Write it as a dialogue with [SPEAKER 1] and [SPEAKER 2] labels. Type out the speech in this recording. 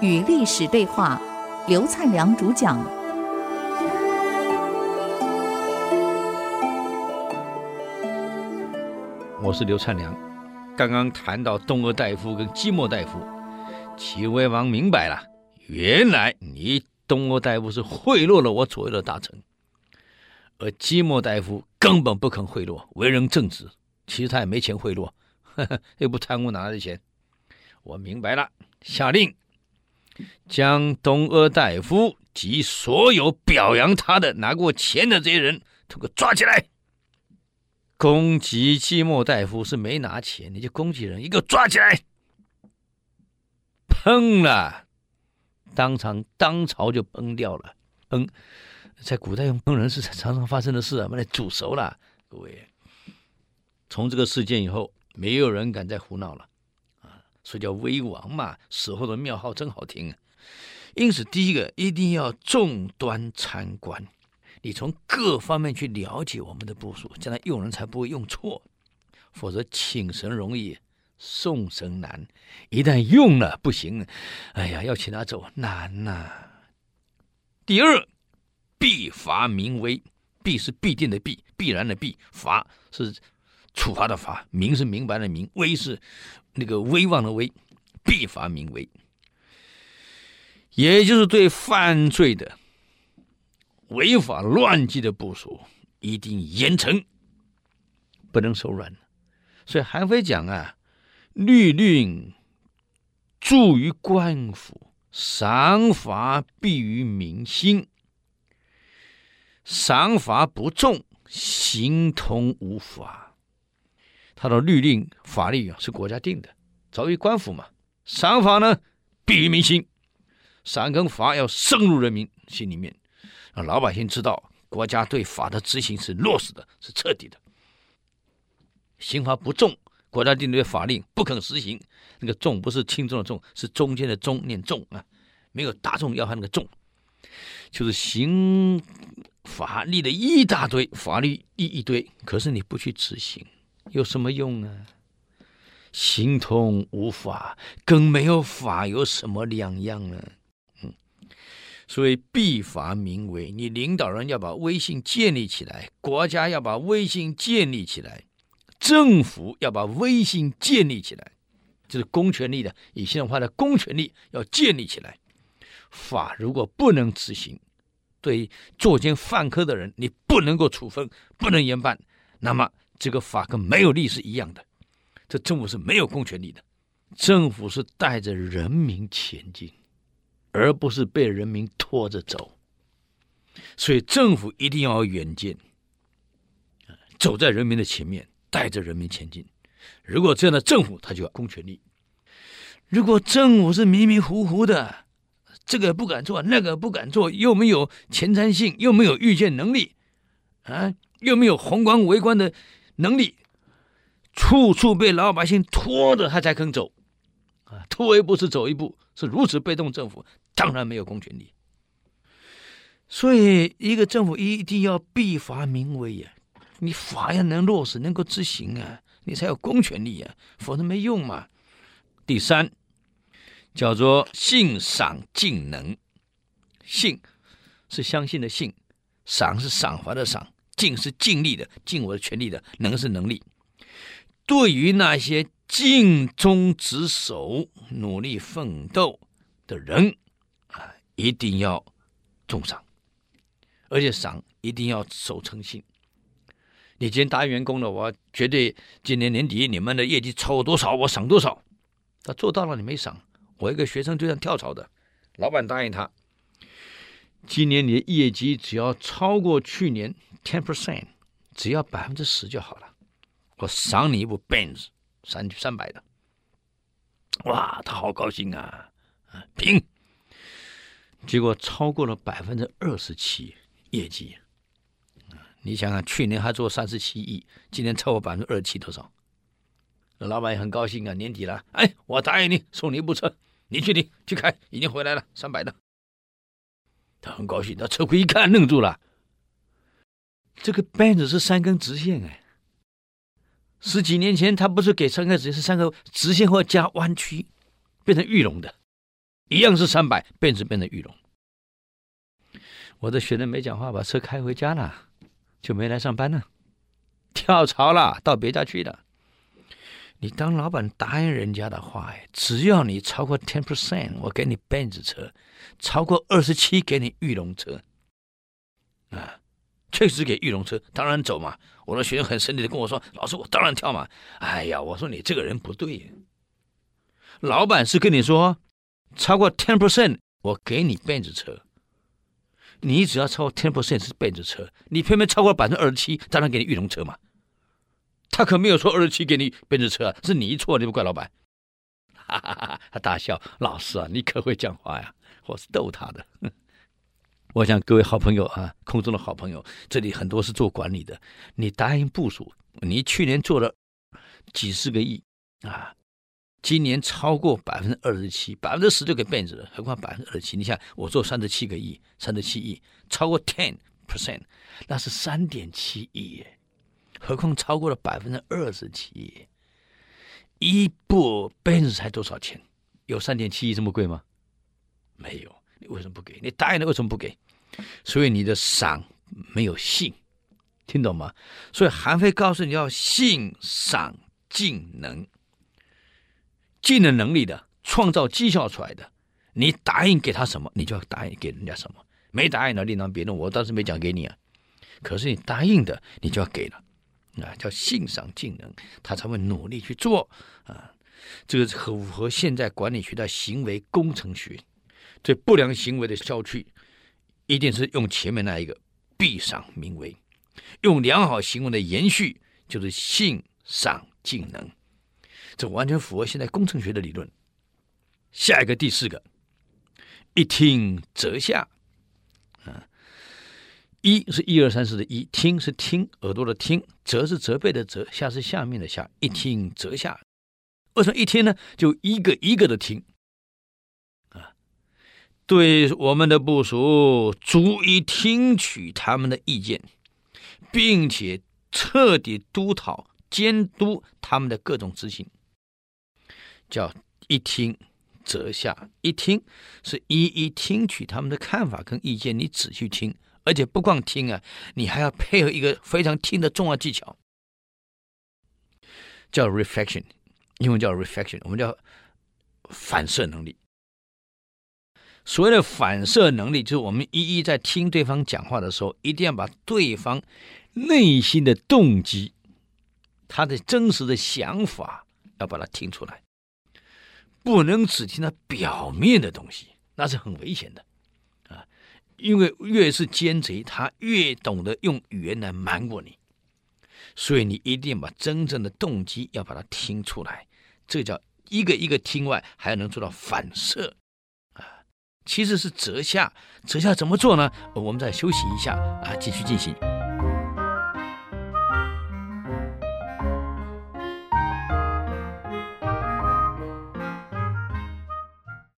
[SPEAKER 1] 与历史对话，刘灿良主讲。
[SPEAKER 2] 我是刘灿良。刚刚谈到东阿大夫跟基莫大夫，齐威王明白了，原来你东阿大夫是贿赂了我左右的大臣，而基莫大夫根本不肯贿赂，为人正直，其实他也没钱贿赂，呵，又不贪污拿的钱？我明白了，下令。将东阿大夫及所有表扬他的拿过钱的这些人都给我抓起来。攻击基莫大夫是没拿钱，你就攻击人，一个抓起来，崩了，当场当朝就崩掉了。崩，在古代用崩人是常常发生的事啊，把你煮熟了。各位，从这个事件以后，没有人敢再胡闹了。所以叫威王嘛，死后的庙号真好听啊。因此，第一个一定要众端参观，你从各方面去了解我们的部署，将来用人才不会用错。否则，请神容易送神难，一旦用了不行，哎呀，要请他走难呐、第二，必罚民威，必是必定的必，必然的必，罚是处罚的罚，明是明白的明，威是。那个威望的威，必罚明威，也就是对犯罪的、违法乱纪的部署，一定严惩，不能手软。所以韩非讲啊，律令着于官府，赏罚必于民心。赏罚不重，形同无法。他的律令法律啊，是国家定的，早于官府嘛。赏罚呢，必于民心，赏跟罚要深入人民心里面，让老百姓知道国家对法的执行是落实的，是彻底的。刑罚不重，国家定的法令不肯实行，那个重不是轻重的重，是中间的中念重啊，没有大众要害那个重，就是刑法立了一大堆法律一一堆，可是你不去执行。有什么用啊？行通无法，跟没有法有什么两样呢？嗯，所以必罚民威，你领导人要把威信建立起来，国家要把威信建立起来，政府要把威信建立起来，这是公权力的，以现代化的公权力要建立起来。法如果不能执行，对作奸犯科的人，你不能够处分，不能严办，那么。这个法跟没有力是一样的，这政府是没有公权力的，政府是带着人民前进，而不是被人民拖着走。所以政府一定要有远见，走在人民的前面，带着人民前进。如果这样的政府，他就有公权力；如果政府是迷迷糊糊的，这个不敢做，那个不敢做，又没有前瞻性，又没有预见能力，啊，又没有宏观微观的。能力，处处被老百姓拖着，他才肯走，啊，拖一步是走一步，是如此被动。政府当然没有公权力，所以一个政府一定要必罚民威呀，你法要能落实，能够执行啊，你才有公权力啊，否则没用嘛。第三，叫做信赏尽能，信是相信的信，赏是赏罚的赏。尽是尽力的，尽我的全力的，能是能力。对于那些尽忠职守、努力奋斗的人啊，一定要重赏，而且赏一定要守诚信。你今天答应员工了，我绝对今年年底你们的业绩超过多少，我赏多少。他做到了，你没赏。我一个学生就像跳槽的，老板答应他，今年你的业绩只要超过去年。Ten percent，只要百分之十就好了，我赏你一部 Benz，三三百的，哇，他好高兴啊！啊，拼，结果超过了百分之二十七业绩，你想想，去年还做三十七亿，今年超过百分之二十七多少？老板也很高兴啊，年底了，哎，我答应你送你一部车，你去领去开，已经回来了，三百的，他很高兴，他车库一看愣住了。这个 Benz 是三根直线哎，十几年前，他不是给三根直线，是三个直线或加弯曲，变成玉龙的，一样是三百，变成变成玉龙。我的学生没讲话，把车开回家了，就没来上班了，跳槽了，到别家去了。你当老板答应人家的话，哎，只要你超过 ten percent，我给你 Benz 车；超过二十七，给你玉龙车。啊，确实给玉龙车，当然走嘛。我的学生很生气的跟我说：“老师，我当然跳嘛。”哎呀，我说你这个人不对。老板是跟你说，超过 ten percent，我给你 Benz 车。你只要超过 ten percent 是 Benz 车，你偏偏超过百分之二十七，当然给你玉龙车嘛。他可没有说二十七给你 Benz 车，是你错，你不怪老板。哈哈哈，他大笑：“老师啊，你可会讲话呀？”我是逗他的。我想各位好朋友啊，空中的好朋友，这里很多是做管理的。你答应部署，你去年做了几十个亿啊，今年超过百分之二十七，百分之十就给 Benz 了，何况百分之二十七？你想，我做三十七个亿，三十七亿，超过 ten percent，那是三点七亿耶，何况超过了百分之二十七？一部 Benz 才多少钱？有三点七亿这么贵吗？没有。你为什么不给？你答应了为什么不给？所以你的赏没有信，听懂吗？所以韩非告诉你要信赏尽能，尽能能力的创造绩效出来的，你答应给他什么，你就要答应给人家什么。没答应的另当别论，我当时没讲给你啊。可是你答应的，你就要给了啊，叫信赏尽能，他才会努力去做啊。这个符合现在管理学的行为工程学。对不良行为的消去，一定是用前面那一个必赏名为；用良好行为的延续，就是信赏尽能。这完全符合现在工程学的理论。下一个第四个，一听则下。啊，一是一二三四的一，听是听耳朵的听，则是责备的责，下是下面的下。一听则下，为什么一听呢？就一个一个的听。对我们的部署，逐一听取他们的意见，并且彻底督导监督他们的各种执行，叫一听则下。一听是一一听取他们的看法跟意见，你仔细听，而且不光听啊，你还要配合一个非常听的重要技巧，叫 reflection，英文叫 reflection，我们叫反射能力。所谓的反射能力，就是我们一一在听对方讲话的时候，一定要把对方内心的动机、他的真实的想法，要把它听出来，不能只听他表面的东西，那是很危险的啊！因为越是奸贼，他越懂得用语言来瞒过你，所以你一定把真正的动机要把它听出来，这叫一个一个听外，还要能做到反射。其实是折下，折下怎么做呢？我们再休息一下啊，继续进行。